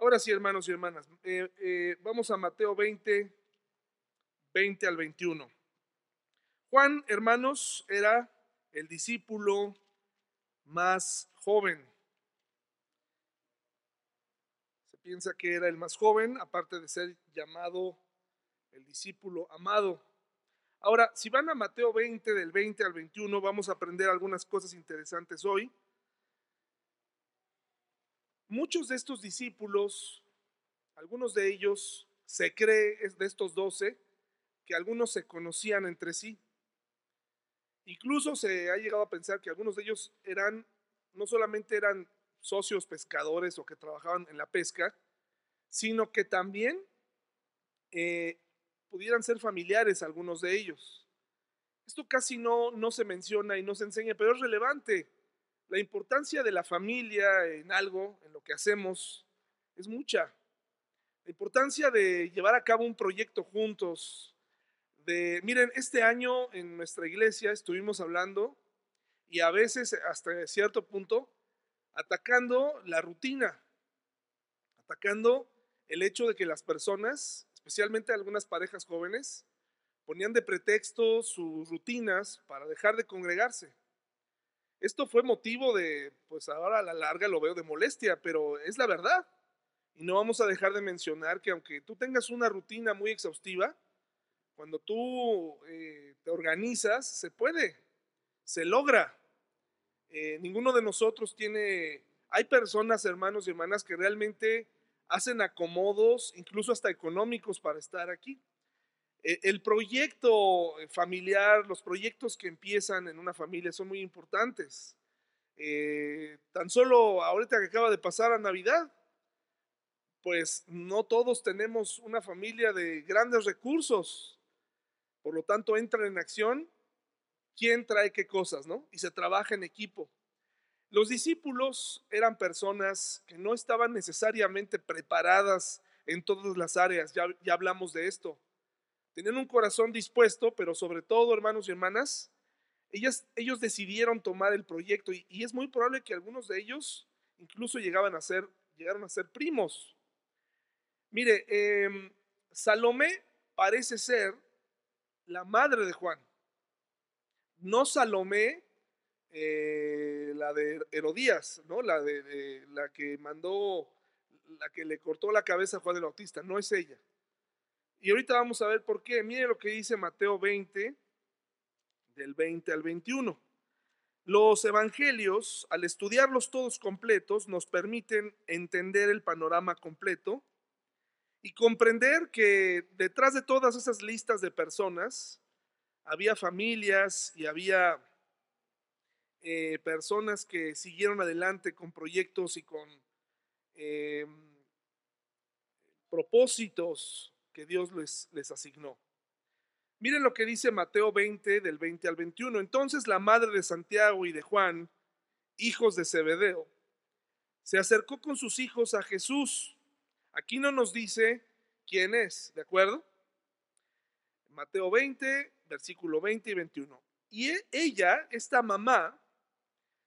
Ahora sí, hermanos y hermanas, eh, eh, vamos a Mateo 20, 20 al 21. Juan, hermanos, era el discípulo más joven. Se piensa que era el más joven, aparte de ser llamado el discípulo amado. Ahora, si van a Mateo 20, del 20 al 21, vamos a aprender algunas cosas interesantes hoy. Muchos de estos discípulos, algunos de ellos, se cree, de estos doce, que algunos se conocían entre sí. Incluso se ha llegado a pensar que algunos de ellos eran, no solamente eran socios pescadores o que trabajaban en la pesca, sino que también eh, pudieran ser familiares algunos de ellos. Esto casi no, no se menciona y no se enseña, pero es relevante. La importancia de la familia en algo, en lo que hacemos, es mucha. La importancia de llevar a cabo un proyecto juntos. De, miren, este año en nuestra iglesia estuvimos hablando y a veces hasta cierto punto atacando la rutina, atacando el hecho de que las personas, especialmente algunas parejas jóvenes, ponían de pretexto sus rutinas para dejar de congregarse. Esto fue motivo de, pues ahora a la larga lo veo de molestia, pero es la verdad. Y no vamos a dejar de mencionar que aunque tú tengas una rutina muy exhaustiva, cuando tú eh, te organizas, se puede, se logra. Eh, ninguno de nosotros tiene, hay personas, hermanos y hermanas, que realmente hacen acomodos, incluso hasta económicos, para estar aquí. E, el proyecto familiar, los proyectos que empiezan en una familia son muy importantes. Eh, tan solo ahorita que acaba de pasar a Navidad, pues no todos tenemos una familia de grandes recursos. Por lo tanto, entra en acción quién trae qué cosas, ¿no? Y se trabaja en equipo. Los discípulos eran personas que no estaban necesariamente preparadas en todas las áreas, ya, ya hablamos de esto Tenían un corazón dispuesto, pero sobre todo, hermanos y hermanas, ellas, ellos decidieron tomar el proyecto y, es muy probable que algunos de ellos incluso llegaban a ser, llegaron a ser primos. Mire, em, Salomé parece ser la madre de Juan. No Salomé, eh, la de Herodías, ¿no? La de, la que mandó, la que le cortó la cabeza a Juan el Bautista, no es ella. Y ahorita vamos a ver por qué. Mire lo que dice Mateo 20, del 20 al 21. Los evangelios, al estudiarlos todos completos, nos permiten entender el panorama completo y comprender que detrás de todas esas listas de personas había familias y había eh, personas que siguieron adelante con proyectos y con eh, propósitos Dios les, les asignó. Miren lo que dice Mateo 20 del 20 al 21. Entonces la madre de Santiago y de Juan, hijos de Zebedeo, se acercó con sus hijos a Jesús. Aquí no nos dice quién es, ¿de acuerdo? Mateo 20, versículo 20 y 21. Y e, ella, esta mamá,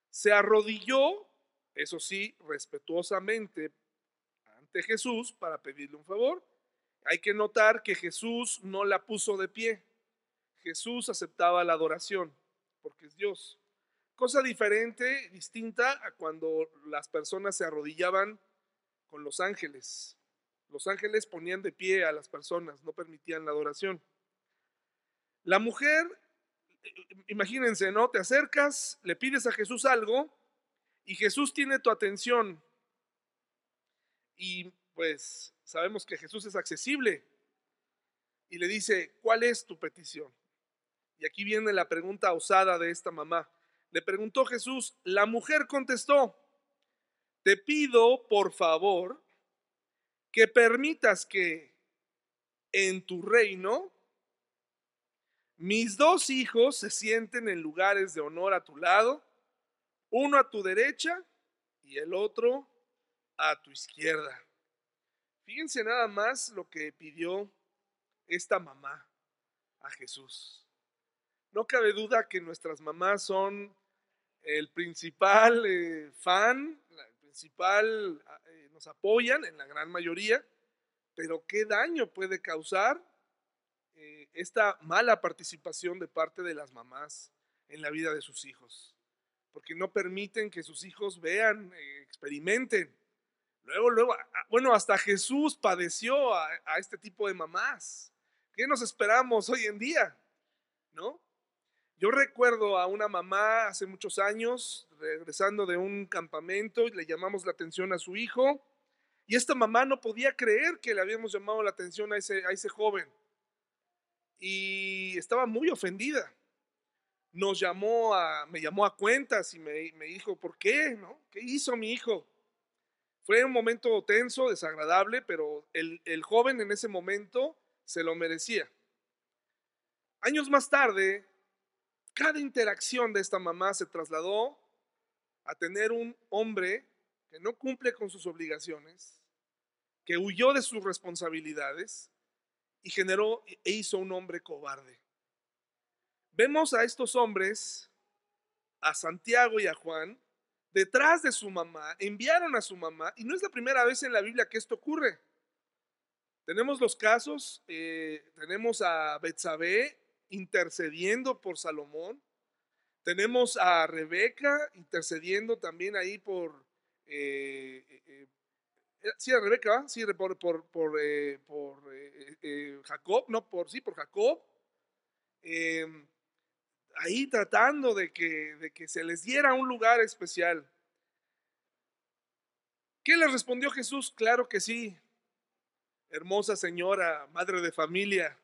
se arrodilló, eso sí, respetuosamente ante Jesús para pedirle un favor hay que notar que Jesús no la puso de pie. Jesús aceptaba la adoración, porque es Dios. Cosa diferente, distinta a cuando las personas se arrodillaban con los ángeles. Los ángeles ponían de pie a las personas, no permitían la adoración. La mujer, imagínense, ¿no? Te acercas, le pides a Jesús algo y Jesús tiene tu atención. Y pues sabemos que Jesús es accesible y le dice, ¿cuál es tu petición? Y aquí viene la pregunta osada de esta mamá. Le preguntó Jesús, la mujer contestó, te pido por favor que permitas que en tu reino mis dos hijos se sienten en lugares de honor a tu lado, uno a tu derecha y el otro a tu izquierda. Fíjense nada más lo que pidió esta mamá a Jesús. No cabe duda que nuestras mamás son el principal eh, fan, el principal, eh, nos apoyan en la gran mayoría, pero qué daño puede causar eh, esta mala participación de parte de las mamás en la vida de sus hijos, porque no permiten que sus hijos vean, experimenten. Luego, luego, bueno, hasta Jesús padeció a, este tipo de mamás. ¿Qué nos esperamos hoy en día? ¿No? Yo recuerdo a una mamá hace muchos años, regresando de un campamento, y le llamamos la atención a su hijo, y esta mamá no podía creer que le habíamos llamado la atención a ese, a ese joven. Y estaba muy ofendida. Nos llamó a, me llamó a cuentas y me, me dijo, ¿por qué? ¿No? ¿Qué hizo mi hijo? Fue un momento tenso, desagradable, pero el, el joven en ese momento se lo merecía. Años más tarde, cada interacción de esta mamá se trasladó a tener un hombre que no cumple con sus obligaciones, que huyó de sus responsabilidades y generó e hizo un hombre cobarde. Vemos a estos hombres, a Santiago y a Juan, detrás de su mamá, enviaron a su mamá, y no es la primera vez en la Biblia que esto ocurre. Tenemos los casos, eh, tenemos a Betsabé intercediendo por Salomón. Tenemos a Rebeca intercediendo también ahí por, eh, eh, eh, sí, a Rebeca, sí, por, por, por, Jacob, no, por, sí, por Jacob. Ahí tratando de que, de que se les diera un lugar especial. ¿Qué le respondió Jesús? Claro que sí. Hermosa señora, madre de familia,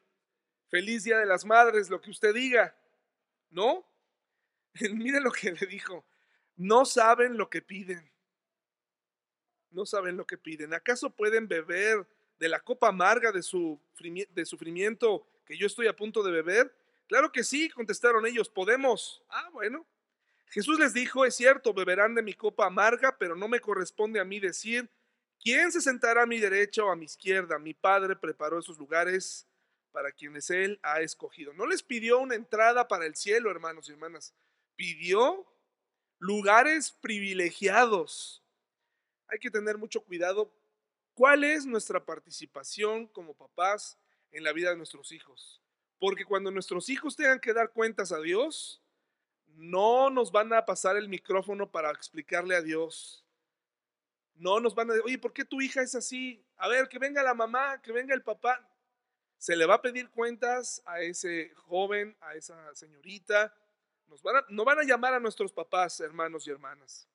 Feliz Día de las Madres, lo que usted diga. ¿No? Mire lo que le dijo. No saben lo que piden. No saben lo que piden. ¿Acaso pueden beber de la copa amarga de, su, sufrimiento que yo estoy a punto de beber? Claro que sí, contestaron ellos, podemos. Ah, bueno. Jesús les dijo, es cierto, beberán de mi copa amarga, pero no me corresponde a mí decir, ¿quién se sentará a mi derecha o a mi izquierda? Mi Padre preparó esos lugares para quienes Él ha escogido. No les pidió una entrada para el cielo, hermanos y hermanas. Pidió lugares privilegiados. Hay que tener mucho cuidado. ¿Cuál es nuestra participación como papás en la vida de nuestros hijos? Porque cuando nuestros hijos tengan que dar cuentas a Dios, no nos van a pasar el micrófono para explicarle a Dios. No nos van a decir, oye, ¿por qué tu hija es así? A ver, que venga la mamá, que venga el papá se le va a pedir cuentas a ese joven, a esa señorita. Nos van a, no van a llamar a nuestros papás, hermanos y hermanas.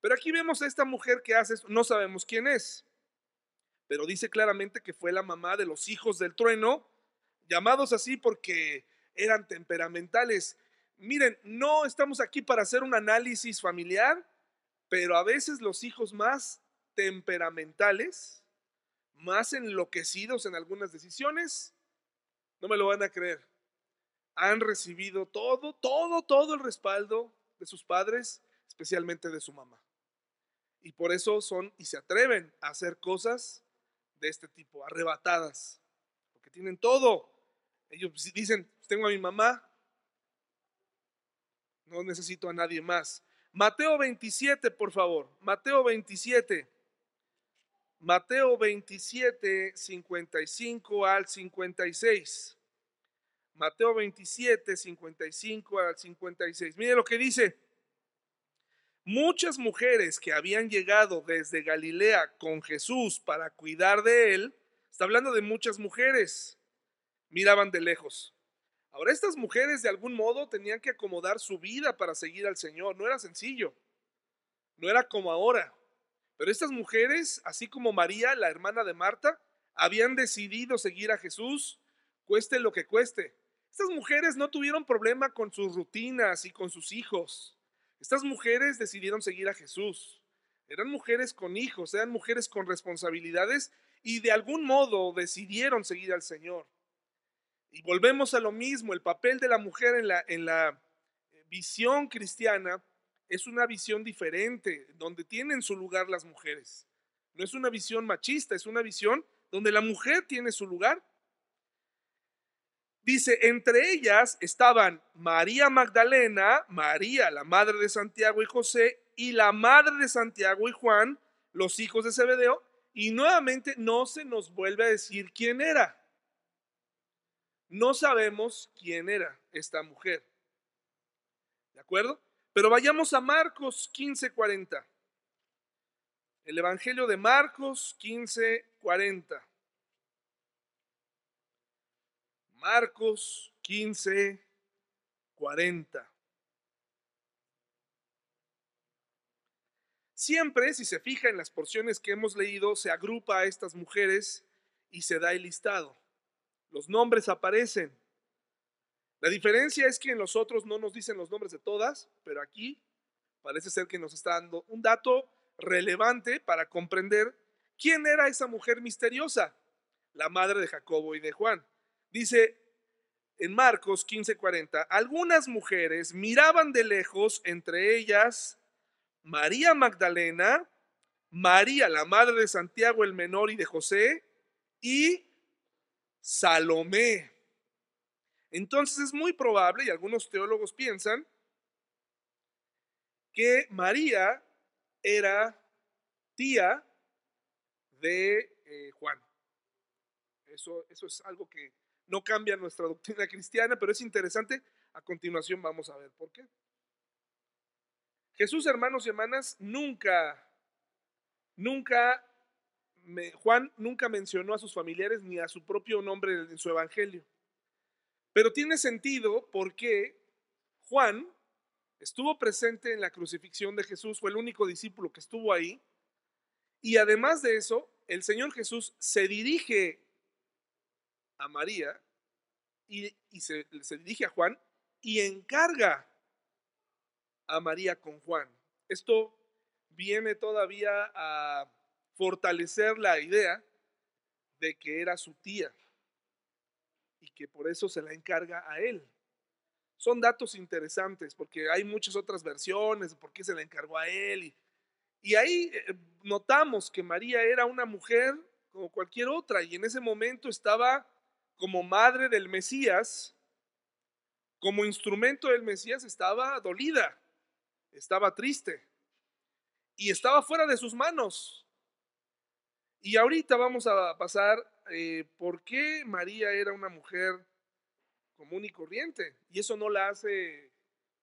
Pero aquí vemos a esta mujer que hace esto, no sabemos quién es, pero dice claramente que fue la mamá de los hijos del trueno, llamados así porque eran temperamentales. Miren, no estamos aquí para hacer un análisis familiar, pero a veces los hijos más temperamentales más enloquecidos en algunas decisiones, no me lo van a creer. Han recibido todo, todo, todo el respaldo de sus padres, especialmente de su mamá. Y por eso son y se atreven a hacer cosas de este tipo, arrebatadas, tienen todo. Ellos dicen, tengo a mi mamá, no necesito a nadie más. Mateo 27, por favor. Mateo 27. Mateo 27, 55 al 56. Mateo 27, 55 al 56. Mire lo que dice. Muchas mujeres que habían llegado desde Galilea con Jesús para cuidar de él, está hablando de muchas mujeres, miraban de lejos. Ahora estas mujeres de algún modo tenían que acomodar su vida para seguir al Señor. No era sencillo. No era como ahora. Pero estas mujeres, así como María, la hermana de Marta, habían decidido seguir a Jesús, cueste lo que cueste. Estas mujeres no tuvieron problema con sus rutinas y con sus hijos. Estas mujeres decidieron seguir a Jesús. Eran mujeres con hijos, eran mujeres con responsabilidades y de algún modo decidieron seguir al Señor. Y volvemos a lo mismo, el papel de la mujer en la, en la visión cristiana es una visión diferente, donde tienen su lugar las mujeres. No es una visión machista, es una visión donde la mujer tiene su lugar. Dice, entre ellas estaban María Magdalena, María, la madre de Santiago y José, y la madre de Santiago y Juan, los hijos de Zebedeo, y nuevamente no se nos vuelve a decir quién era. No sabemos quién era esta mujer. ¿De acuerdo? Pero vayamos a Marcos 15:40. El Evangelio de Marcos 15:40. Marcos 15:40. Siempre, si se fija en las porciones que hemos leído, se agrupa a estas mujeres y se da el listado. Los nombres aparecen. La diferencia es que en los otros no nos dicen los nombres de todas, pero aquí parece ser que nos está dando un dato relevante para comprender quién era esa mujer misteriosa, la madre de Jacobo y de Juan. Dice en Marcos 15:40, algunas mujeres miraban de lejos, entre ellas María Magdalena, María, la madre de Santiago el menor y de José, y Salomé. Entonces es muy probable, y algunos teólogos piensan, que María era tía de eh, Juan. Eso, eso es algo que no cambia nuestra doctrina cristiana, pero es interesante. A continuación vamos a ver por qué. Jesús, hermanos y hermanas, nunca, nunca, Juan nunca mencionó a sus familiares ni a su propio nombre en su evangelio. Pero tiene sentido porque Juan estuvo presente en la crucifixión de Jesús, fue el único discípulo que estuvo ahí. Y además de eso, el Señor Jesús se dirige a María y, se, se dirige a Juan y encarga a María con Juan. Esto viene todavía a fortalecer la idea de que era su tía y que por eso se la encarga a él. Son datos interesantes porque hay muchas otras versiones de por qué se la encargó a él. Y, y ahí eh, notamos que María era una mujer como cualquier otra y en ese momento estaba como madre del Mesías, como instrumento del Mesías estaba dolida estaba triste y estaba fuera de sus manos. Y ahorita vamos a pasar eh, por qué María era una mujer común y corriente. Y eso no la hace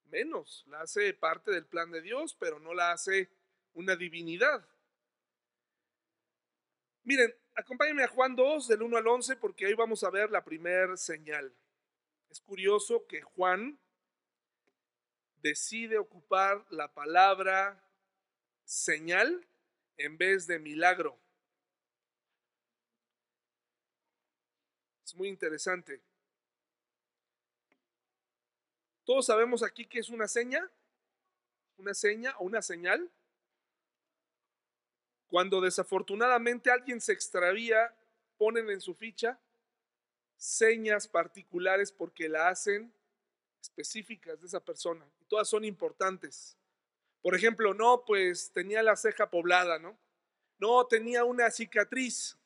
menos, la hace parte del plan de Dios, pero no la hace una divinidad. Miren, acompáñenme a Juan 2 del 1 al 11 porque hoy vamos a ver la primer señal. Es curioso que Juan decide ocupar la palabra señal en vez de milagro. Es muy interesante. Todos sabemos aquí que es una seña, una seña o una señal. Cuando desafortunadamente alguien se extravía, ponen en su ficha señas particulares porque la hacen específicas de esa persona y todas son importantes. Por ejemplo, no, pues tenía la ceja poblada, ¿no? No, tenía una cicatriz.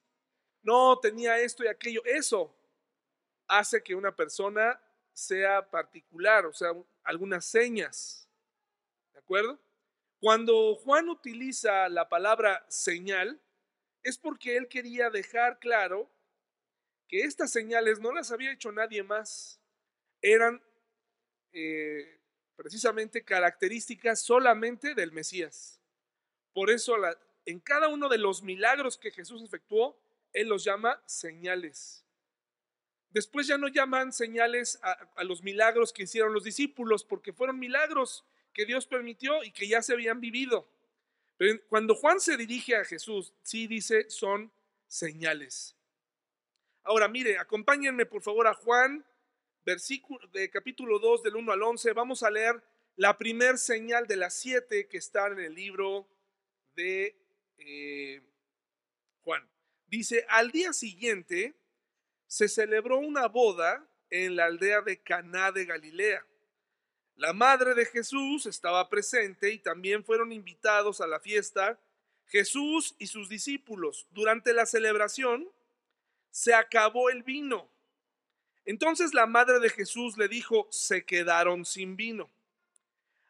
No, tenía esto y aquello. Eso hace que una persona sea particular, o sea, algunas señas. ¿De acuerdo? Cuando Juan utiliza la palabra señal, es porque él quería dejar claro que estas señales no las había hecho nadie más. Eran eh, precisamente características solamente del Mesías. Por eso en cada uno de los milagros que Jesús efectuó, Él los llama señales. Después ya no llaman señales a, a los milagros que hicieron los discípulos, porque fueron milagros que Dios permitió y que ya se habían vivido. Pero cuando Juan se dirige a Jesús, sí dice, son señales. Ahora, mire, acompáñenme por favor a Juan versículo de capítulo 2 del 1 al 11, vamos a leer la primer señal de las siete que están en el libro de eh, Juan. Dice, al día siguiente se celebró una boda en la aldea de Caná de Galilea. La madre de Jesús estaba presente y también fueron invitados a la fiesta Jesús y sus discípulos. Durante la celebración se acabó el vino entonces la madre de Jesús le dijo, se quedaron sin vino.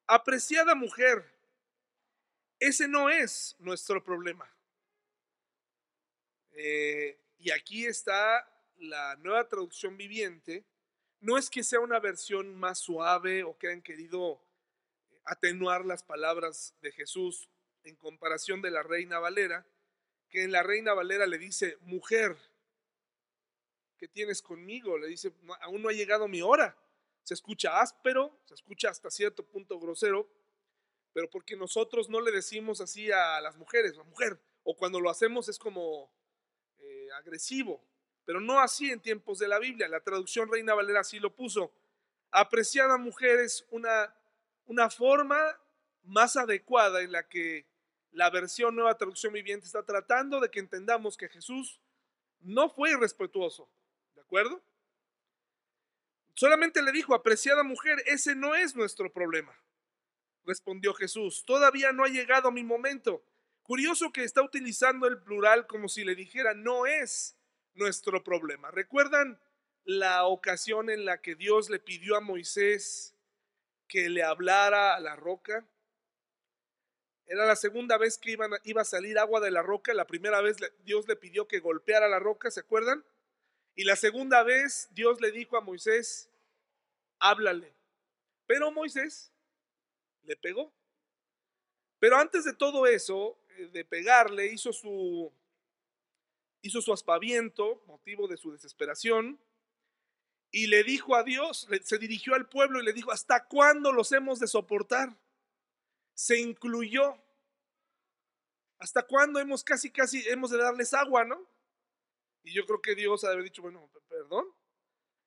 Apreciada mujer, ese no es nuestro problema. Eh, y aquí está la nueva traducción viviente. No es que sea una versión más suave o que hayan querido atenuar las palabras de Jesús en comparación de la reina Valera, que en la reina Valera le dice, mujer, ¿qué tienes conmigo? Le dice, aún no ha llegado mi hora. Se escucha áspero, se escucha hasta cierto punto grosero, pero porque nosotros no le decimos así a las mujeres, la mujer, o cuando lo hacemos es como eh, agresivo, pero no así en tiempos de la Biblia. La traducción Reina Valera así lo puso. Apreciada mujer es una, una forma más adecuada en la que la versión Nueva Traducción Viviente está tratando de que entendamos que Jesús no fue irrespetuoso, ¿de acuerdo? Solamente le dijo, apreciada mujer, ese no es nuestro problema. Respondió Jesús, todavía no ha llegado mi momento. Curioso que está utilizando el plural como si le dijera, no es nuestro problema. ¿Recuerdan la ocasión en la que Dios le pidió a Moisés que le hablara a la roca? Era la segunda vez que iba a salir agua de la roca. La primera vez Dios le pidió que golpeara la roca, ¿se acuerdan? Y la segunda vez Dios le dijo a Moisés, háblale. Pero Moisés le pegó. Pero antes de todo eso, eh, de pegarle, hizo su, hizo su aspaviento, motivo de su desesperación, y le dijo a Dios, se dirigió al pueblo y le dijo, ¿hasta cuándo los hemos de soportar? Se incluyó. ¿Hasta cuándo hemos casi, casi, hemos de darles agua, no? Y yo creo que Dios ha de haber dicho, bueno, perdón,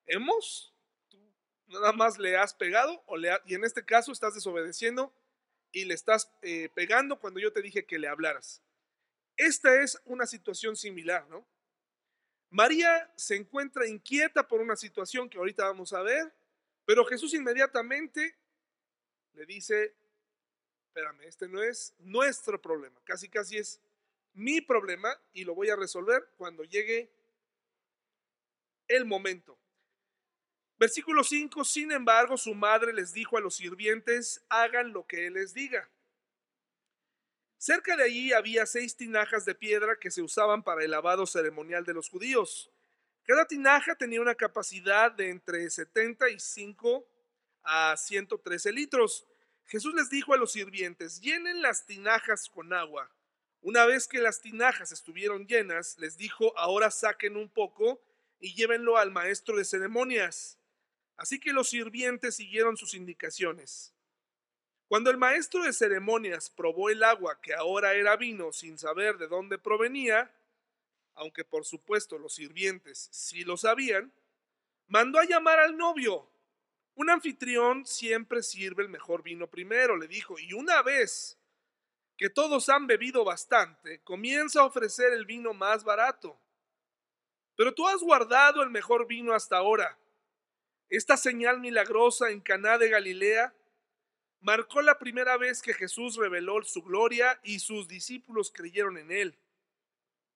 ¿hemos? ¿Tú nada más le has pegado? O le y en este caso estás desobedeciendo y le estás eh, pegando cuando yo te dije que le hablaras. Esta es una situación similar, ¿no? María se encuentra inquieta por una situación que ahorita vamos a ver, pero Jesús inmediatamente le dice, espérame, este no es nuestro problema, casi casi es mi problema y lo voy a resolver cuando llegue el momento. Versículo 5, sin embargo, su madre les dijo a los sirvientes, hagan lo que él les diga. Cerca de allí había seis tinajas de piedra que se usaban para el lavado ceremonial de los judíos. Cada tinaja tenía una capacidad de entre 75 a 113 litros. Jesús les dijo a los sirvientes, llenen las tinajas con agua. Una vez que las tinajas estuvieron llenas, les dijo, ahora saquen un poco y llévenlo al maestro de ceremonias. Así que los sirvientes siguieron sus indicaciones. Cuando el maestro de ceremonias probó el agua que ahora era vino sin saber de dónde provenía, aunque por supuesto los sirvientes sí lo sabían, mandó a llamar al novio. Un anfitrión siempre sirve el mejor vino primero, le dijo, y una vez que todos han bebido bastante, comienza a ofrecer el vino más barato. Pero tú has guardado el mejor vino hasta ahora. Esta señal milagrosa en Caná de Galilea marcó la primera vez que Jesús reveló su gloria y sus discípulos creyeron en él.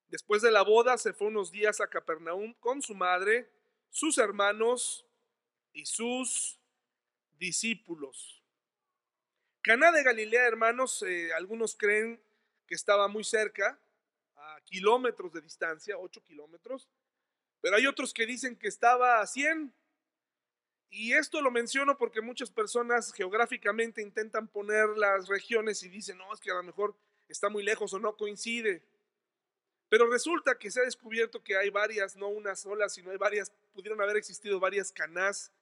Después de la boda se fue unos días a Capernaum con su madre, sus hermanos y sus discípulos. Caná de Galilea, hermanos, eh, algunos creen que estaba muy cerca, a kilómetros de distancia, 8 kilómetros, pero hay otros que dicen que estaba a 100. Y esto lo menciono porque muchas personas geográficamente intentan poner las regiones y dicen, no, es que a lo mejor está muy lejos o no coincide. Pero resulta que se ha descubierto que hay varias, no una sola, sino hay varias, pudieron haber existido varias canás,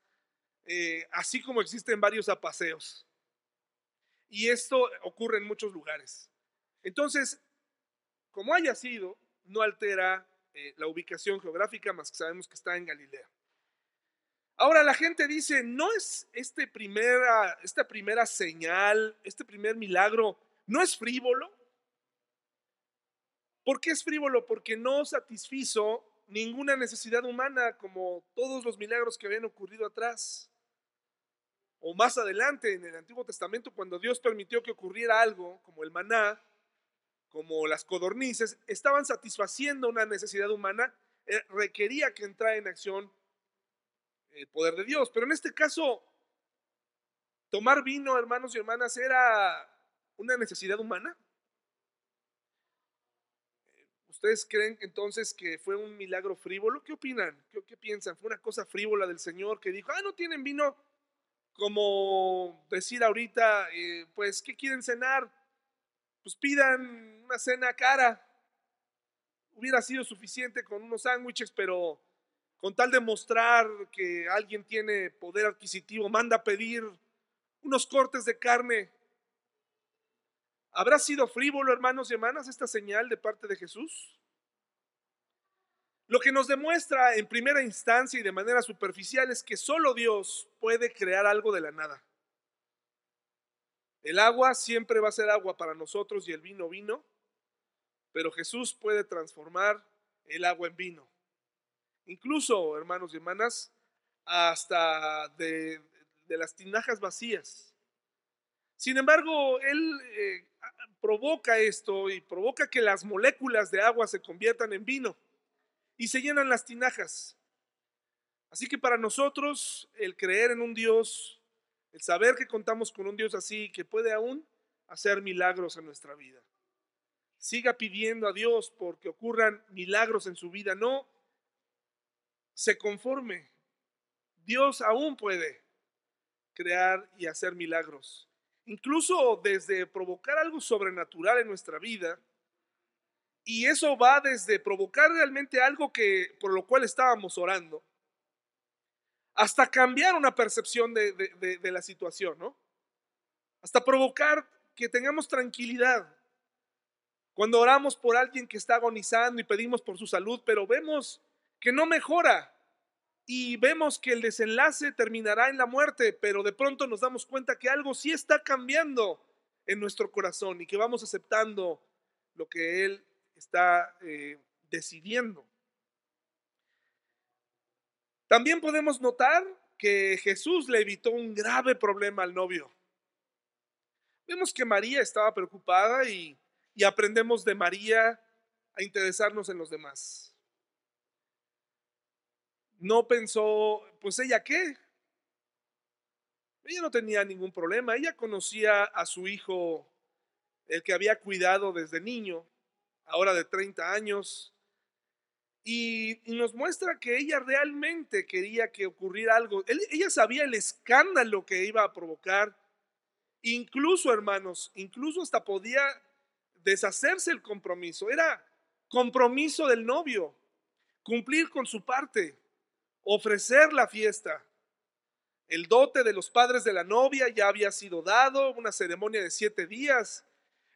eh, así como existen varios apaseos. Y esto ocurre en muchos lugares. Entonces, como haya sido, no altera eh, la ubicación geográfica, más que sabemos que está en Galilea. Ahora la gente dice, ¿no es este primera, esta primera señal, este primer milagro, no es frívolo? ¿Por qué es frívolo? Porque no satisfizo ninguna necesidad humana como todos los milagros que habían ocurrido atrás o más adelante en el Antiguo Testamento, cuando Dios permitió que ocurriera algo como el maná, como las codornices, estaban satisfaciendo una necesidad humana, eh, requería que entrara en acción el poder de Dios. Pero en este caso, tomar vino, hermanos y hermanas, era una necesidad humana. ¿Ustedes creen entonces que fue un milagro frívolo? ¿Qué opinan? ¿Qué, piensan? ¿Fue una cosa frívola del Señor que dijo, ah, no tienen vino? Como decir ahorita, eh, pues, ¿qué quieren cenar? Pues pidan una cena cara. Hubiera sido suficiente con unos sándwiches, pero con tal de mostrar que alguien tiene poder adquisitivo, manda a pedir unos cortes de carne. ¿Habrá sido frívolo, hermanos y hermanas, esta señal de parte de Jesús? Lo que nos demuestra en primera instancia y de manera superficial es que solo Dios puede crear algo de la nada. El agua siempre va a ser agua para nosotros y el vino vino, pero Jesús puede transformar el agua en vino. Incluso, hermanos y hermanas, hasta de, las tinajas vacías. Sin embargo, Él eh, provoca esto y provoca que las moléculas de agua se conviertan en vino y se llenan las tinajas. Así que para nosotros el creer en un Dios, el saber que contamos con un Dios así, que puede aún hacer milagros en nuestra vida. Siga pidiendo a Dios porque ocurran milagros en su vida, no se conforme. Dios aún puede crear y hacer milagros. Incluso desde provocar algo sobrenatural en nuestra vida. Y eso va desde provocar realmente algo que por lo cual estábamos orando, hasta cambiar una percepción de, de la situación, ¿no? Hasta provocar que tengamos tranquilidad. Cuando oramos por alguien que está agonizando y pedimos por su salud, pero vemos que no mejora. Y vemos que el desenlace terminará en la muerte, pero de pronto nos damos cuenta que algo sí está cambiando en nuestro corazón y que vamos aceptando lo que Él está eh, decidiendo. También podemos notar que Jesús le evitó un grave problema al novio. Vemos que María estaba preocupada y aprendemos de María a interesarnos en los demás no pensó, pues ella qué. Ella no tenía ningún problema, ella conocía a su hijo, el que había cuidado desde niño, ahora de 30 años, y, nos muestra que ella realmente quería que ocurriera algo. ella sabía el escándalo que iba a provocar, incluso hermanos, incluso hasta podía deshacerse el compromiso, era compromiso del novio, cumplir con su parte ofrecer la fiesta. El dote de los padres de la novia ya había sido dado, una ceremonia de siete días.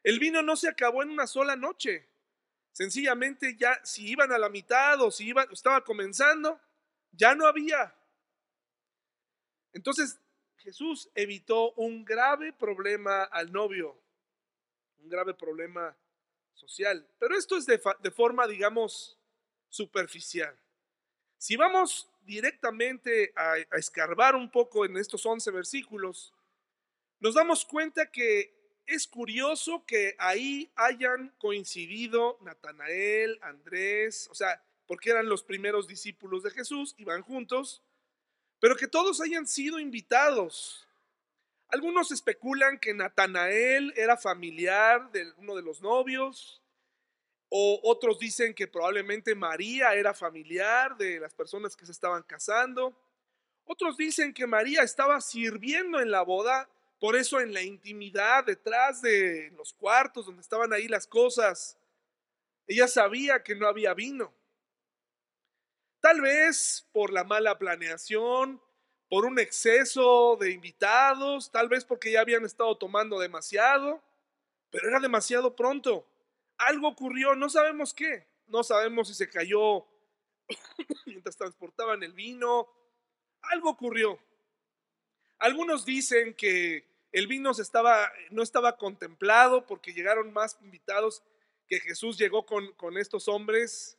El vino no se acabó en una sola noche. Sencillamente ya si iban a la mitad o si iban, estaba comenzando, ya no había. Entonces Jesús evitó un grave problema al novio, un grave problema social. Pero esto es de, de forma, digamos, superficial. Si vamos directamente a, escarbar un poco en estos 11 versículos, nos damos cuenta que es curioso que ahí hayan coincidido Natanael, Andrés, o sea, porque eran los primeros discípulos de Jesús, iban juntos, pero que todos hayan sido invitados. Algunos especulan que Natanael era familiar de uno de los novios, o otros dicen que probablemente María era familiar de las personas que se estaban casando. Otros dicen que María estaba sirviendo en la boda, por eso en la intimidad, detrás de los cuartos donde estaban ahí las cosas, ella sabía que no había vino. Tal vez por la mala planeación, por un exceso de invitados, tal vez porque ya habían estado tomando demasiado, pero era demasiado pronto algo ocurrió, no sabemos qué, no sabemos si se cayó mientras transportaban el vino, algo ocurrió. Algunos dicen que el vino se estaba, no estaba contemplado porque llegaron más invitados que Jesús llegó con, con estos hombres.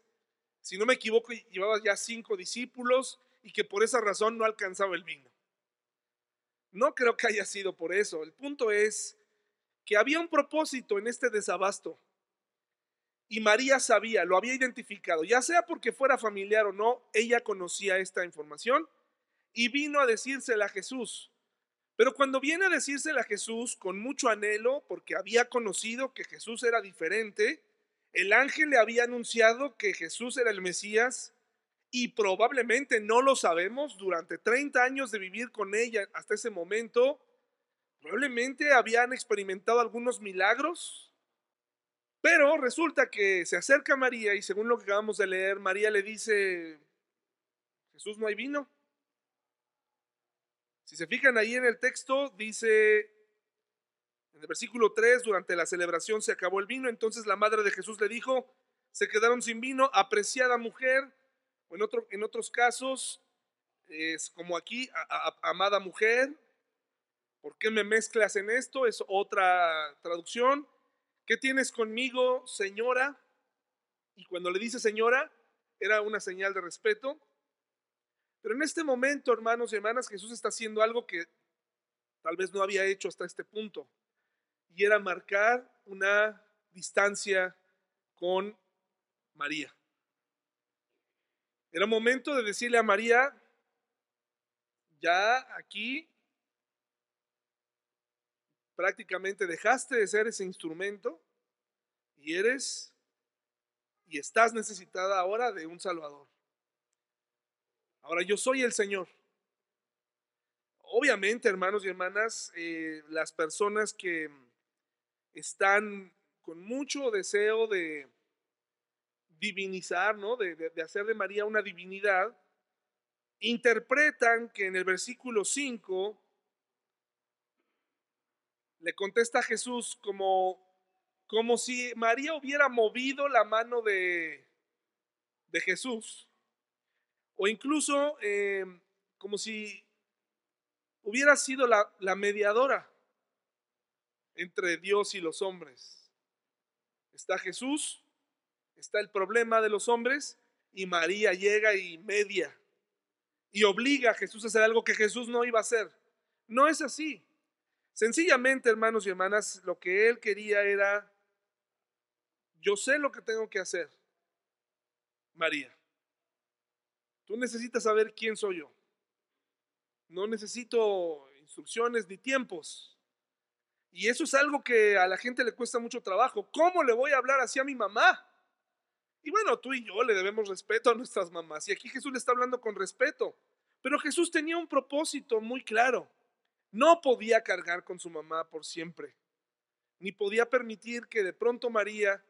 Si no me equivoco, llevaba ya cinco discípulos y que por esa razón no alcanzaba el vino. No creo que haya sido por eso. El punto es que había un propósito en este desabasto. Y María sabía, lo había identificado, ya sea porque fuera familiar o no, ella conocía esta información y vino a decírsela a Jesús. Pero cuando viene a decírsela a Jesús con mucho anhelo, porque había conocido que Jesús era diferente, El ángel le había anunciado que Jesús era el Mesías y probablemente no lo sabemos durante 30 años de vivir con ella hasta ese momento. Probablemente habían experimentado algunos milagros, pero resulta que se acerca María y según lo que acabamos de leer, María le dice, Jesús no hay vino. Si se fijan ahí en el texto, dice en el versículo 3, durante la celebración se acabó el vino, entonces la madre de Jesús le dijo, se quedaron sin vino, apreciada mujer, o en, otro, en otros casos, es como aquí, amada mujer, ¿por qué me mezclas en esto? Es otra traducción. ¿Qué tienes conmigo, señora? Y cuando le dice señora, era una señal de respeto. Pero en este momento, hermanos y hermanas, Jesús está haciendo algo que tal vez no había hecho hasta este punto. Y era marcar una distancia con María. Era momento de decirle a María, ya aquí prácticamente dejaste de ser ese instrumento y eres y estás necesitada ahora de un Salvador. Ahora yo soy el Señor. Obviamente, hermanos y hermanas, eh, las personas que están con mucho deseo de divinizar, ¿no? De, hacer de María una divinidad, interpretan que en el versículo 5 le contesta a Jesús como, como si María hubiera movido la mano de, de Jesús, o incluso em, como si hubiera sido la mediadora entre Dios y los hombres. Está Jesús, está el problema de los hombres y María llega y media y obliga a Jesús a hacer algo que Jesús no iba a hacer. No es así. Sencillamente, hermanos y hermanas, lo que él quería era, yo sé lo que tengo que hacer, María. Tú necesitas saber quién soy yo. No necesito instrucciones ni tiempos. Y eso es algo que a la gente le cuesta mucho trabajo. ¿Cómo le voy a hablar así a mi mamá? Y bueno, tú y yo le debemos respeto a nuestras mamás. Y aquí Jesús le está hablando con respeto. Pero Jesús tenía un propósito muy claro. No podía cargar con su mamá por siempre, ni podía permitir que de pronto María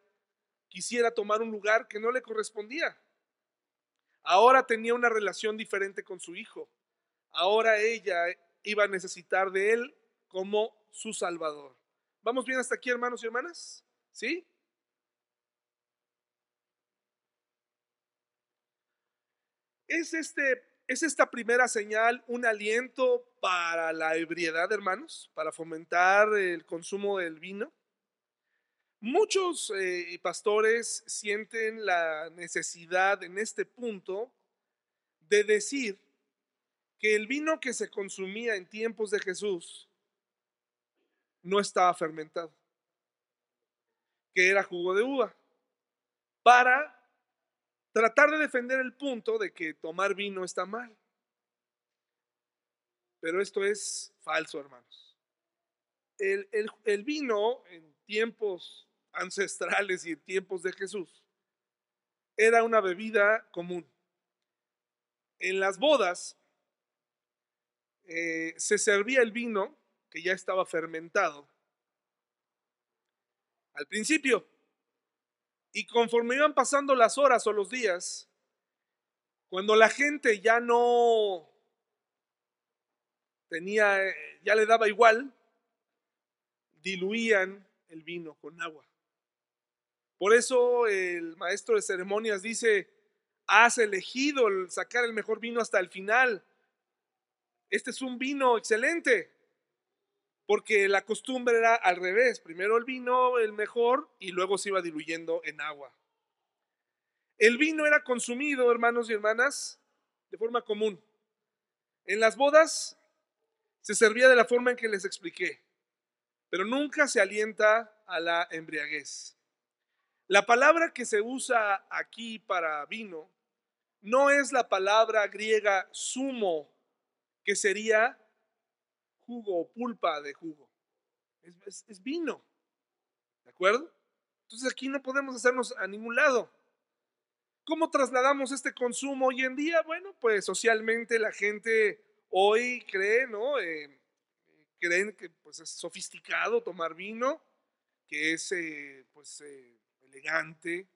quisiera tomar un lugar que no le correspondía. Ahora tenía una relación diferente con su hijo. Ahora ella iba a necesitar de él como su salvador. ¿Vamos bien hasta aquí, hermanos y hermanas? ¿Sí? Es este ¿Es esta primera señal un aliento para la ebriedad, hermanos? Para fomentar el consumo del vino. Muchos eh, pastores sienten la necesidad en este punto de decir que el vino que se consumía en tiempos de Jesús no estaba fermentado, que era jugo de uva, para tratar de defender el punto de que tomar vino está mal. Pero esto es falso, hermanos. El, el, vino en tiempos ancestrales y en tiempos de Jesús era una bebida común. En las bodas eh, se servía el vino que ya estaba fermentado. Al principio, y conforme iban pasando las horas o los días, cuando la gente ya no tenía, eh, ya le daba igual, diluían el vino con agua. Por eso el maestro de ceremonias dice, has elegido sacar el mejor vino hasta el final. Este es un vino excelente porque la costumbre era al revés, primero el vino, el mejor, y luego se iba diluyendo en agua. El vino era consumido, hermanos y hermanas, de forma común. En las bodas se servía de la forma en que les expliqué, pero nunca se alienta a la embriaguez. La palabra que se usa aquí para vino no es la palabra griega sumo, que sería jugo o pulpa de jugo. Es, vino. ¿De acuerdo? Entonces aquí no podemos hacernos a ningún lado. ¿Cómo trasladamos este consumo hoy en día? Bueno, pues socialmente la gente hoy cree, ¿no? Eh, creen que pues, es sofisticado tomar vino, que es eh, pues, eh, elegante.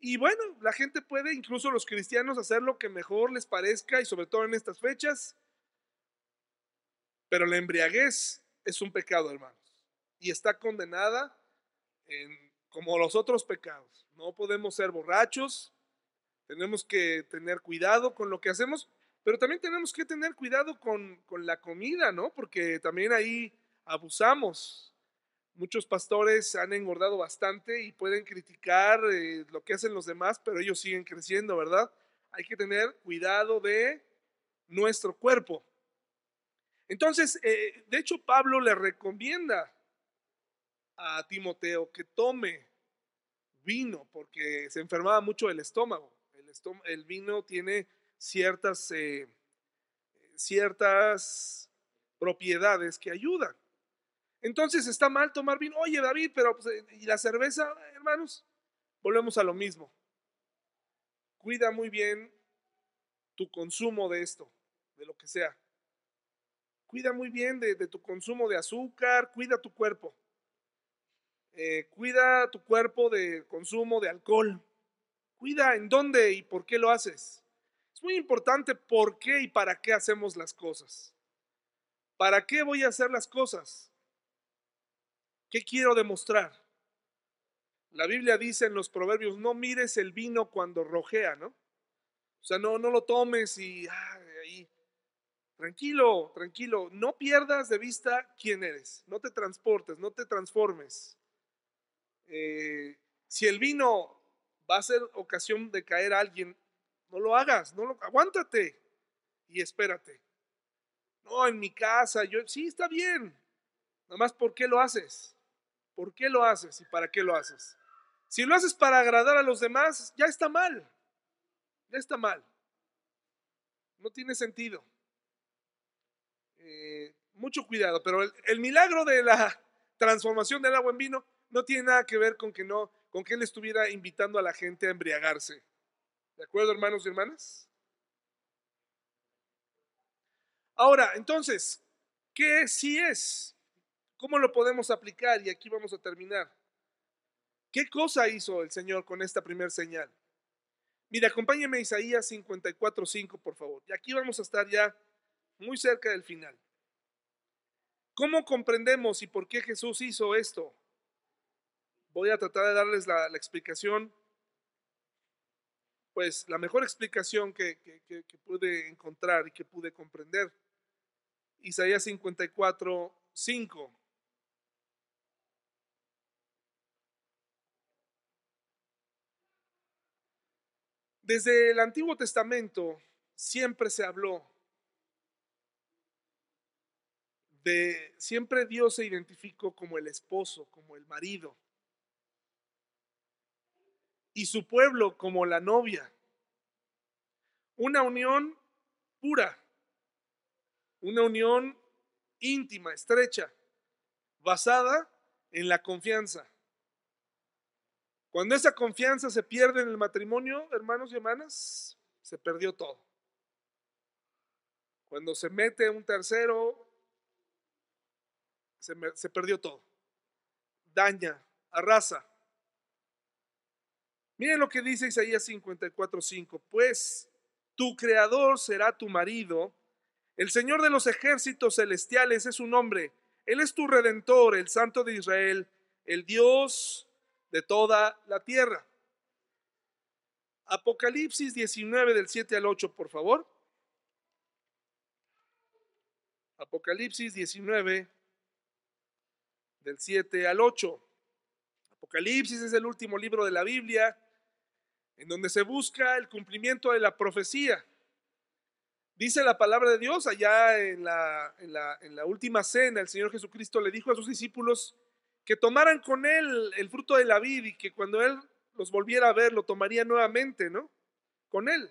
Y bueno, la gente puede, incluso los cristianos, hacer lo que mejor les parezca y sobre todo en estas fechas. Pero la embriaguez es un pecado, hermanos. Y está condenada como los otros pecados. No podemos ser borrachos, tenemos que tener cuidado con lo que hacemos, pero también tenemos que tener cuidado con, la comida, ¿no? Porque también ahí abusamos. Muchos pastores han engordado bastante y pueden criticar eh, lo que hacen los demás, pero ellos siguen creciendo, ¿verdad? Hay que tener cuidado de nuestro cuerpo. Entonces, eh, de hecho, Pablo le recomienda a Timoteo que tome vino porque se enfermaba mucho el estómago. El, vino tiene ciertas, eh, ciertas propiedades que ayudan. Entonces está mal tomar vino. Oye, David, pero pues, eh, ¿y la cerveza, hermanos? Volvemos a lo mismo. Cuida muy bien tu consumo de esto, de lo que sea. Cuida muy bien de, tu consumo de azúcar, cuida tu cuerpo. Eh, cuida tu cuerpo de consumo de alcohol. Cuida en dónde y por qué lo haces. Es muy importante por qué y para qué hacemos las cosas. ¿Para qué voy a hacer las cosas? ¿Qué quiero demostrar? La Biblia dice en los proverbios, no mires el vino cuando rojea, ¿no? O sea, no, no lo tomes y ahí Tranquilo, tranquilo, no pierdas de vista quién eres, no te transportes, no te transformes. Eh, si el vino va a ser ocasión de caer a alguien, no lo hagas, no lo, aguántate y espérate. No, en mi casa, yo, sí, está bien. Nada más, ¿por qué lo haces? ¿Por qué lo haces y para qué lo haces? Si lo haces para agradar a los demás, ya está mal. Ya está mal. No tiene sentido. Eh, mucho cuidado, pero el, milagro de la transformación del agua en vino no tiene nada que ver con que no, con que él estuviera invitando a la gente a embriagarse. ¿De acuerdo, hermanos y hermanas? Ahora, entonces, ¿qué sí es? ¿Cómo lo podemos aplicar? Y aquí vamos a terminar. ¿Qué cosa hizo el Señor con esta primera señal? Mira, acompáñeme a Isaías 54.5, por favor. Y aquí vamos a estar ya muy cerca del final. ¿Cómo comprendemos y por qué Jesús hizo esto? Voy a tratar de darles la, explicación, pues la mejor explicación que, pude encontrar y que pude comprender. Isaías 54, 5. Desde el Antiguo Testamento siempre se habló siempre Dios se identificó como el esposo, como el marido, y su pueblo como la novia. Una unión pura, una unión íntima, estrecha, basada en la confianza. Cuando esa confianza se pierde en el matrimonio, hermanos y hermanas, se perdió todo. Cuando se mete un tercero, se, perdió todo. Daña, arrasa. Miren lo que dice Isaías 54:5. Pues tu creador será tu marido, el Señor de los ejércitos celestiales es su nombre. Él es tu redentor, el Santo de Israel, el Dios de toda la tierra. Apocalipsis 19 del 7 al 8, por favor. Apocalipsis 19 del 7 al 8. Apocalipsis es el último libro de la Biblia en donde se busca el cumplimiento de la profecía. Dice la palabra de Dios allá en la, en la, en la última cena, el Señor Jesucristo le dijo a sus discípulos que tomaran con él el fruto de la vid y que cuando él los volviera a ver lo tomaría nuevamente, ¿no? Con él.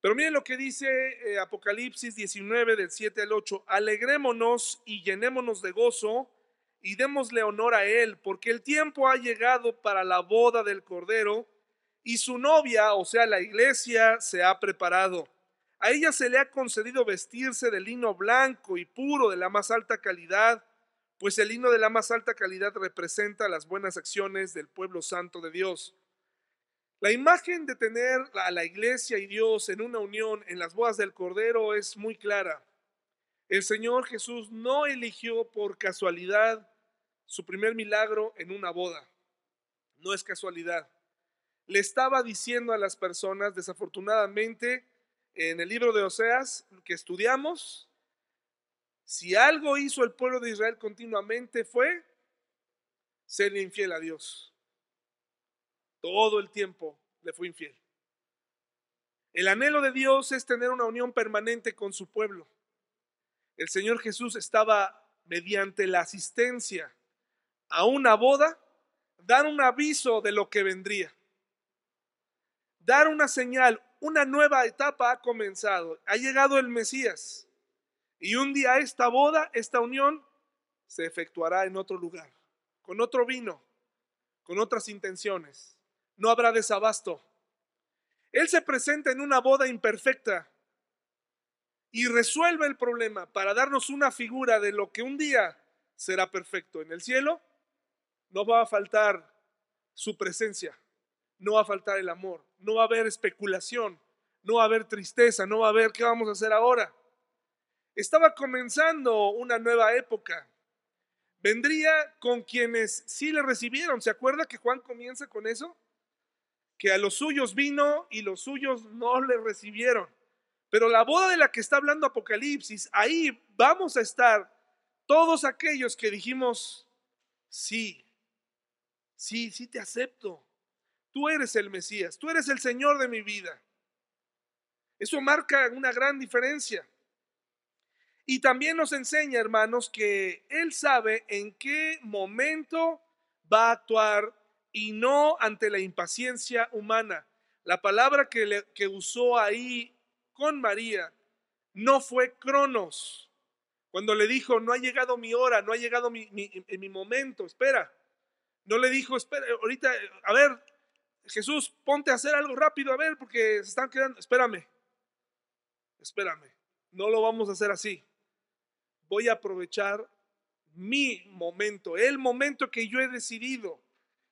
Pero miren lo que dice eh, Apocalipsis 19 del 7 al 8, alegrémonos y llenémonos de gozo y démosle honor a Él, porque el tiempo ha llegado para la boda del Cordero y su novia, o sea, la iglesia, se ha preparado. A ella se le ha concedido vestirse de lino blanco y puro de la más alta calidad, pues el lino de la más alta calidad representa las buenas acciones del pueblo santo de Dios. La imagen de tener a la iglesia y Dios en una unión en las bodas del Cordero es muy clara. El Señor Jesús no eligió por casualidad su primer milagro en una boda. No es casualidad. Le estaba diciendo a las personas, desafortunadamente, en el libro de Oseas que estudiamos, si algo hizo el pueblo de Israel continuamente fue ser infiel a Dios. Todo el tiempo le fue infiel. El anhelo de Dios es tener una unión permanente con su pueblo. El Señor Jesús estaba mediante la asistencia a una boda, dar un aviso de lo que vendría. Dar una señal, una nueva etapa ha comenzado. Ha llegado el Mesías. Y un día esta boda, esta unión, se efectuará en otro lugar, con otro vino, con otras intenciones. No habrá desabasto. Él se presenta en una boda imperfecta y resuelve el problema para darnos una figura de lo que un día será perfecto en el cielo no va a faltar su presencia, no va a faltar el amor, no va a haber especulación, no va a haber tristeza, no va a haber qué vamos a hacer ahora. Estaba comenzando una nueva época. Vendría con quienes sí le recibieron. ¿Se acuerda que Juan comienza con eso? Que a los suyos vino y los suyos no le recibieron. Pero la boda de la que está hablando Apocalipsis, ahí vamos a estar todos aquellos que dijimos, sí, sí, sí te acepto. Tú eres el Mesías, tú eres el Señor de mi vida. Eso marca una gran diferencia. Y también nos enseña, hermanos, que Él sabe en qué momento va a actuar y no ante la impaciencia humana. La palabra que, que usó ahí con María no fue cronos. Cuando le dijo, no ha llegado mi hora, no ha llegado mi, mi momento, espera. No le dijo, espera, ahorita, a ver, Jesús, ponte a hacer algo rápido, a ver, porque se están quedando, espérame, espérame, no lo vamos a hacer así. Voy a aprovechar mi momento, el momento que yo he decidido.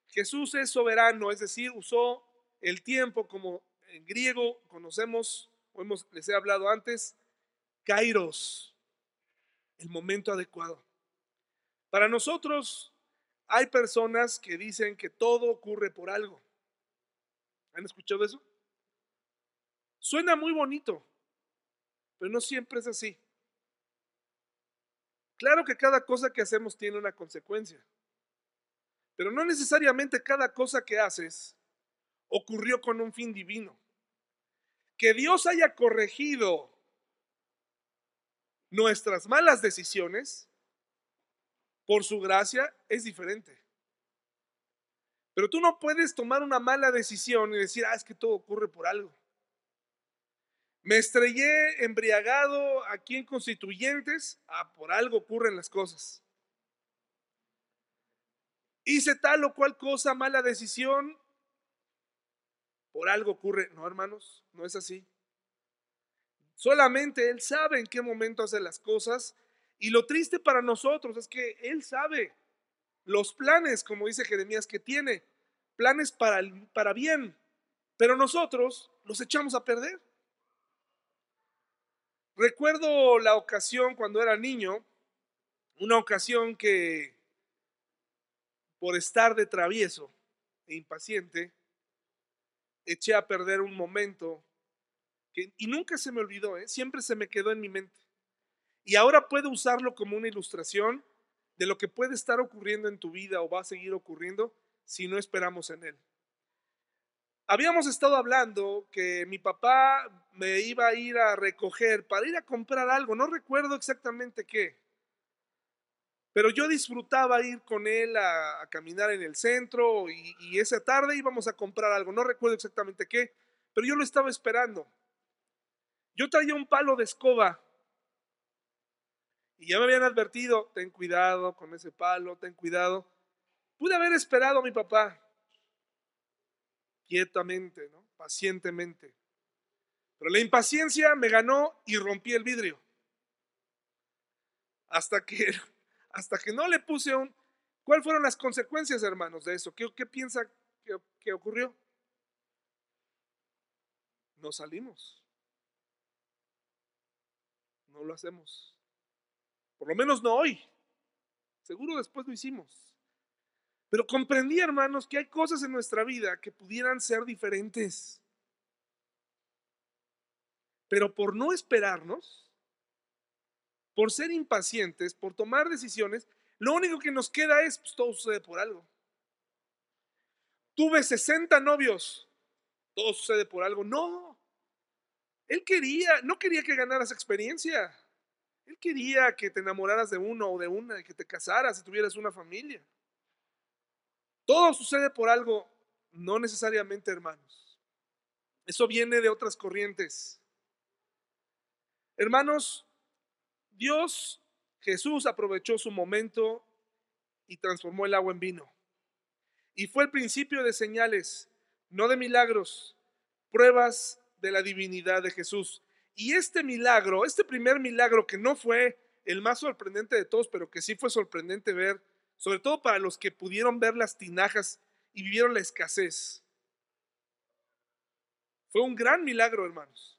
Jesús es soberano, es decir, usó el tiempo como en griego conocemos, o hemos, les he hablado antes, kairos, el momento adecuado. Para nosotros, hay personas que dicen que todo ocurre por algo. ¿Han escuchado eso? Suena muy bonito, pero no siempre es así. Claro que cada cosa que hacemos tiene una consecuencia, pero no necesariamente cada cosa que haces ocurrió con un fin divino. Que Dios haya corregido nuestras malas decisiones por su gracia es diferente. Pero tú no puedes tomar una mala decisión y decir, ah, es que todo ocurre por algo. Me estrellé embriagado aquí en Constituyentes, ah, por algo ocurren las cosas. Hice tal o cual cosa, mala decisión, por algo ocurre. No, hermanos, no es así. Solamente Él sabe en qué momento hace las cosas y lo triste para nosotros es que Él sabe los planes, como dice Jeremías, que tiene, planes para, para bien, pero nosotros los echamos a perder. Recuerdo la ocasión cuando era niño, una ocasión que por estar de travieso e impaciente, eché a perder un momento y nunca se me olvidó, ¿eh? siempre se me quedó en mi mente. Y ahora puede usarlo como una ilustración de lo que puede estar ocurriendo en tu vida o va a seguir ocurriendo si no esperamos en Él. Habíamos estado hablando que mi papá me iba a ir a recoger para ir a comprar algo, no recuerdo exactamente qué, pero yo disfrutaba ir con él a, caminar en el centro y, esa tarde íbamos a comprar algo, no recuerdo exactamente qué, pero yo lo estaba esperando. Yo traía un palo de escoba Y ya me habían advertido, ten cuidado con ese palo, ten cuidado. Pude haber esperado a mi papá quietamente, ¿no? pacientemente. Pero la impaciencia me ganó y rompí el vidrio. Hasta que, hasta que no le puse un... ¿Cuáles fueron las consecuencias, hermanos, de eso? ¿Qué, piensa que ocurrió? No salimos. No lo hacemos. Por lo menos no hoy. Seguro después lo hicimos. Pero comprendí, hermanos, que hay cosas en nuestra vida que pudieran ser diferentes. Pero por no esperarnos, por ser impacientes, por tomar decisiones, lo único que nos queda es, pues todo sucede por algo. Tuve 60 novios, todo sucede por algo. No, él quería, no quería que ganaras experiencia. Él quería que te enamoraras de uno o de una, que te casaras y tuvieras una familia. Todo sucede por algo, no necesariamente hermanos. Eso viene de otras corrientes. Hermanos, Dios, Jesús aprovechó su momento y transformó el agua en vino. Y fue el principio de señales, no de milagros, pruebas de la divinidad de Jesús. Y este milagro, este primer milagro que no fue el más sorprendente de todos, pero que sí fue sorprendente ver, sobre todo para los que pudieron ver las tinajas y vivieron la escasez. Fue un gran milagro, hermanos.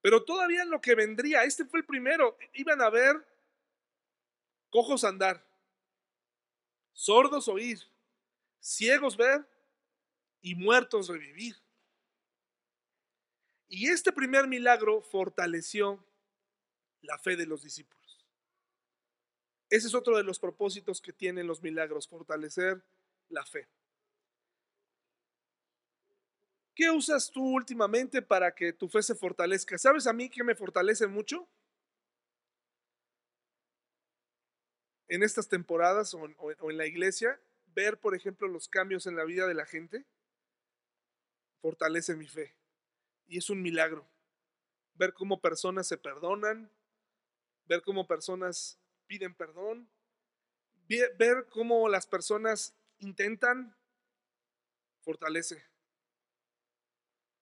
Pero todavía en lo que vendría, este fue el primero, iban a ver cojos andar, sordos oír, ciegos ver y muertos revivir. Y este primer milagro fortaleció la fe de los discípulos. Ese es otro de los propósitos que tienen los milagros, fortalecer la fe. ¿Qué usas tú últimamente para que tu fe se fortalezca? ¿Sabes a mí que me fortalece mucho? En estas temporadas o en, la iglesia, ver, por ejemplo, los cambios en la vida de la gente, fortalece mi fe. Y es un milagro. Ver cómo personas se perdonan, ver cómo personas piden perdón, ver cómo las personas intentan, fortalece.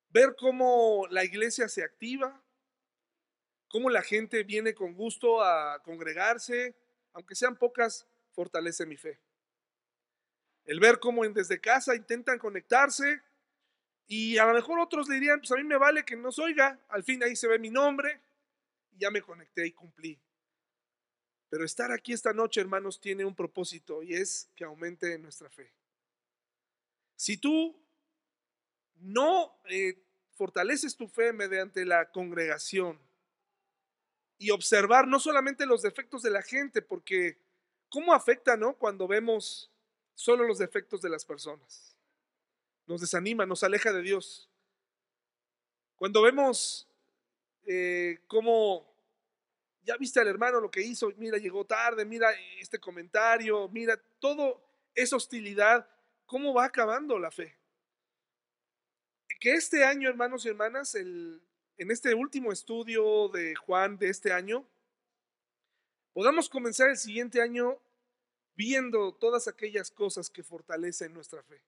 Ver cómo la iglesia se activa, cómo la gente viene con gusto a congregarse, aunque sean pocas, fortalece mi fe. El ver cómo desde casa intentan conectarse, y a lo mejor otros le dirían, pues a mí me vale que nos oiga, al fin ahí se ve mi nombre, y ya me conecté y cumplí. Pero estar aquí esta noche, hermanos, tiene un propósito y es que aumente nuestra fe. Si tú no eh, fortaleces tu fe mediante la congregación y observar no solamente los defectos de la gente, porque ¿cómo afecta, no? Cuando vemos solo los defectos de las personas nos desanima, nos aleja de Dios. Cuando vemos eh, cómo, ya viste al hermano lo que hizo, mira, llegó tarde, mira este comentario, mira, todo esa hostilidad, ¿cómo va acabando la fe? Que este año, hermanos y hermanas, el, en este último estudio de Juan de este año, podamos comenzar el siguiente año viendo todas aquellas cosas que fortalecen nuestra fe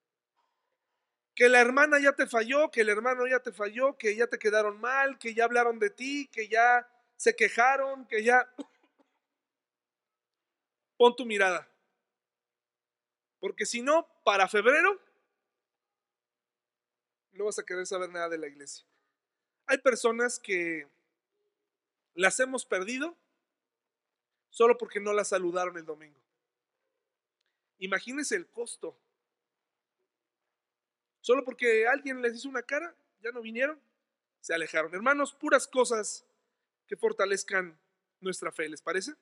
que la hermana ya te falló, que el hermano ya te falló, que ya te quedaron mal, que ya hablaron de ti, que ya se quejaron, que ya... Pon tu mirada. Porque si no, para febrero no vas a querer saber nada de la iglesia. Hay personas que las hemos perdido solo porque no las saludaron el domingo. Imagínense el costo Solo porque alguien les hizo una cara, ya no vinieron, se alejaron. Hermanos, puras cosas que fortalezcan nuestra fe, ¿les parece?